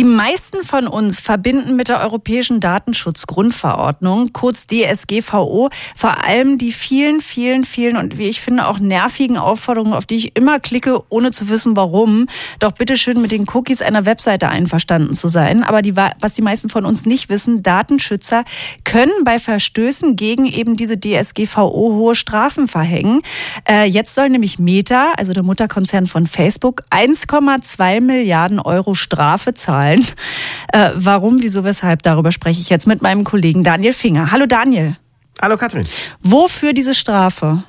Die meisten von uns verbinden mit der Europäischen Datenschutzgrundverordnung, kurz DSGVO, vor allem die vielen, vielen, vielen und wie ich finde auch nervigen Aufforderungen, auf die ich immer klicke, ohne zu wissen warum, doch bitteschön mit den Cookies einer Webseite einverstanden zu sein. Aber die, was die meisten von uns nicht wissen, Datenschützer können bei Verstößen gegen eben diese DSGVO hohe Strafen verhängen. Äh, jetzt soll nämlich Meta, also der Mutterkonzern von Facebook, 1,2 Milliarden Euro Strafe zahlen gefallen. Äh, warum, wieso, weshalb, darüber spreche ich jetzt mit meinem Kollegen Daniel Finger. Hallo Daniel. Hallo Katrin. Wofür diese Strafe?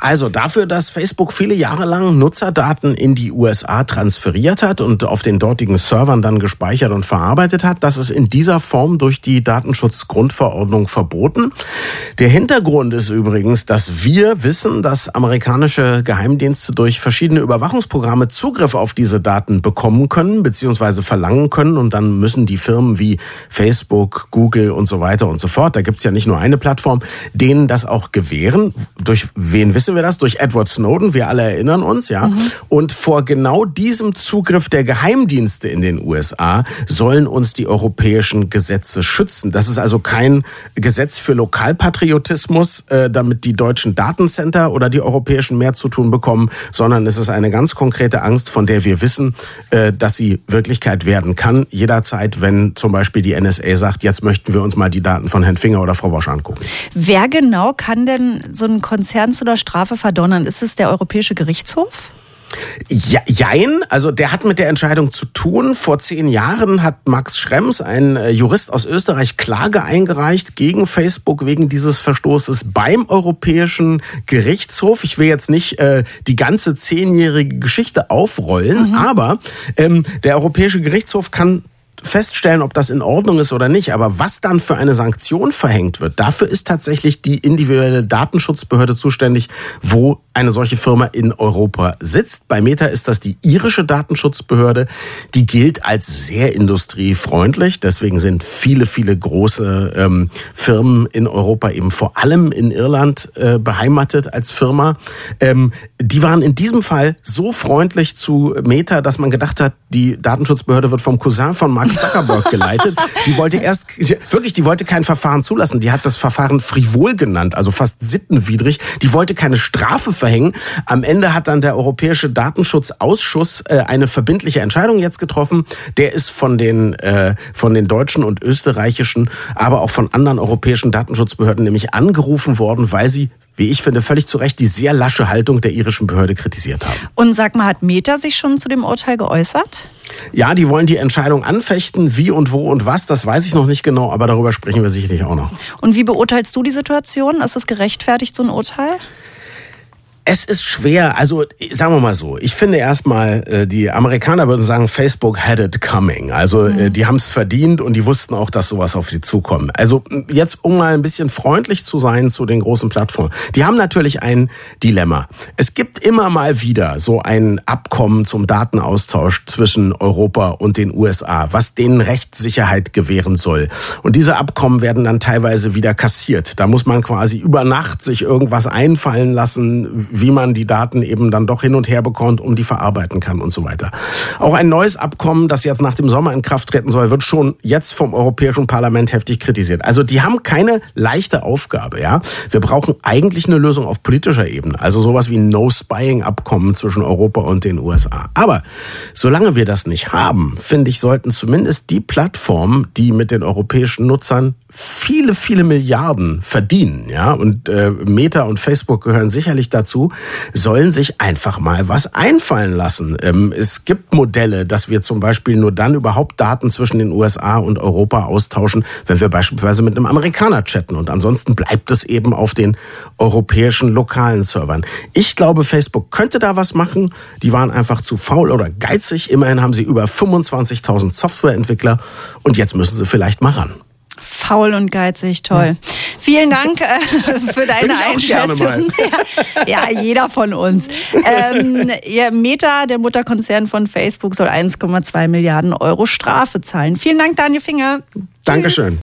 Also dafür, dass Facebook viele Jahre lang Nutzerdaten in die USA transferiert hat und auf den dortigen Servern dann gespeichert und verarbeitet hat, das ist in dieser Form durch die Datenschutzgrundverordnung verboten. Der Hintergrund ist übrigens, dass wir wissen, dass amerikanische Geheimdienste durch verschiedene Überwachungsprogramme Zugriff auf diese Daten bekommen können bzw. verlangen können und dann müssen die Firmen wie Facebook, Google und so weiter und so fort, da gibt es ja nicht nur eine Plattform, denen das auch gewähren, durch wen wissen wir das? Durch Edward Snowden, wir alle erinnern uns, ja. Mhm. Und vor genau diesem Zugriff der Geheimdienste in den USA sollen uns die europäischen Gesetze schützen. Das ist also kein Gesetz für Lokalpatriotismus, äh, damit die deutschen Datencenter oder die europäischen mehr zu tun bekommen, sondern es ist eine ganz konkrete Angst, von der wir wissen, äh, dass sie Wirklichkeit werden kann. Jederzeit, wenn zum Beispiel die NSA sagt, jetzt möchten wir uns mal die Daten von Herrn Finger oder Frau Wosch angucken. Wer genau kann denn so ein Konzern zu der Strafe verdonnern? Ist es der Europäische Gerichtshof? Ja, jein, also der hat mit der Entscheidung zu tun. Vor zehn Jahren hat Max Schrems, ein äh, Jurist aus Österreich, Klage eingereicht gegen Facebook wegen dieses Verstoßes beim Europäischen Gerichtshof. Ich will jetzt nicht äh, die ganze zehnjährige Geschichte aufrollen, mhm. aber ähm, der Europäische Gerichtshof kann feststellen, ob das in Ordnung ist oder nicht. Aber was dann für eine Sanktion verhängt wird, dafür ist tatsächlich die individuelle Datenschutzbehörde zuständig, wo eine solche Firma in Europa sitzt. Bei Meta ist das die irische Datenschutzbehörde. Die gilt als sehr industriefreundlich. Deswegen sind viele, viele große ähm, Firmen in Europa eben vor allem in Irland äh, beheimatet als Firma. Ähm, die waren in diesem Fall so freundlich zu Meta, dass man gedacht hat, die Datenschutzbehörde wird vom Cousin von Mark Zuckerberg geleitet. Die wollte erst, wirklich, die wollte kein Verfahren zulassen. Die hat das Verfahren frivol genannt, also fast sittenwidrig. Die wollte keine Strafe verhängen. Am Ende hat dann der Europäische Datenschutzausschuss äh, eine verbindliche Entscheidung jetzt getroffen. Der ist von den, äh, von den deutschen und österreichischen, aber auch von anderen europäischen Datenschutzbehörden nämlich angerufen worden, weil sie wie ich finde, völlig zu Recht die sehr lasche Haltung der irischen Behörde kritisiert haben. Und sag mal, hat Meta sich schon zu dem Urteil geäußert? Ja, die wollen die Entscheidung anfechten, wie und wo und was, das weiß ich noch nicht genau, aber darüber sprechen wir sicherlich auch noch. Und wie beurteilst du die Situation? Ist es gerechtfertigt, so ein Urteil? Es ist schwer. Also sagen wir mal so. Ich finde erstmal, äh, die Amerikaner würden sagen, Facebook had it coming. Also äh, mhm. die haben es verdient und die wussten auch, dass sowas auf sie zukommt. Also jetzt, um mal ein bisschen freundlich zu sein zu den großen Plattformen. Die haben natürlich ein Dilemma. Es gibt immer mal wieder so ein Abkommen zum Datenaustausch zwischen Europa und den USA, was denen Rechtssicherheit gewähren soll. Und diese Abkommen werden dann teilweise wieder kassiert. Da muss man quasi über Nacht sich irgendwas einfallen lassen wie man die Daten eben dann doch hin und her bekommt, um die verarbeiten kann und so weiter. Auch ein neues Abkommen, das jetzt nach dem Sommer in Kraft treten soll, wird schon jetzt vom Europäischen Parlament heftig kritisiert. Also die haben keine leichte Aufgabe, ja. Wir brauchen eigentlich eine Lösung auf politischer Ebene, also sowas wie ein No-Spying-Abkommen zwischen Europa und den USA. Aber solange wir das nicht haben, finde ich, sollten zumindest die Plattformen, die mit den europäischen Nutzern viele, viele Milliarden verdienen, ja, und äh, Meta und Facebook gehören sicherlich dazu, sollen sich einfach mal was einfallen lassen. Ähm, es gibt Modelle, dass wir zum Beispiel nur dann überhaupt Daten zwischen den USA und Europa austauschen, wenn wir beispielsweise mit einem Amerikaner chatten. Und ansonsten bleibt es eben auf den europäischen lokalen Servern. Ich glaube, Facebook könnte da was machen. Die waren einfach zu faul oder geizig. Immerhin haben sie über 25.000 Softwareentwickler und jetzt müssen sie vielleicht mal ran. Faul und geizig, toll. Ja. Vielen Dank äh, für deine Einschätzung. Ja, ja, jeder von uns. Ähm, Meta, der Mutterkonzern von Facebook, soll 1,2 Milliarden Euro Strafe zahlen. Vielen Dank, Daniel Finger. Dankeschön.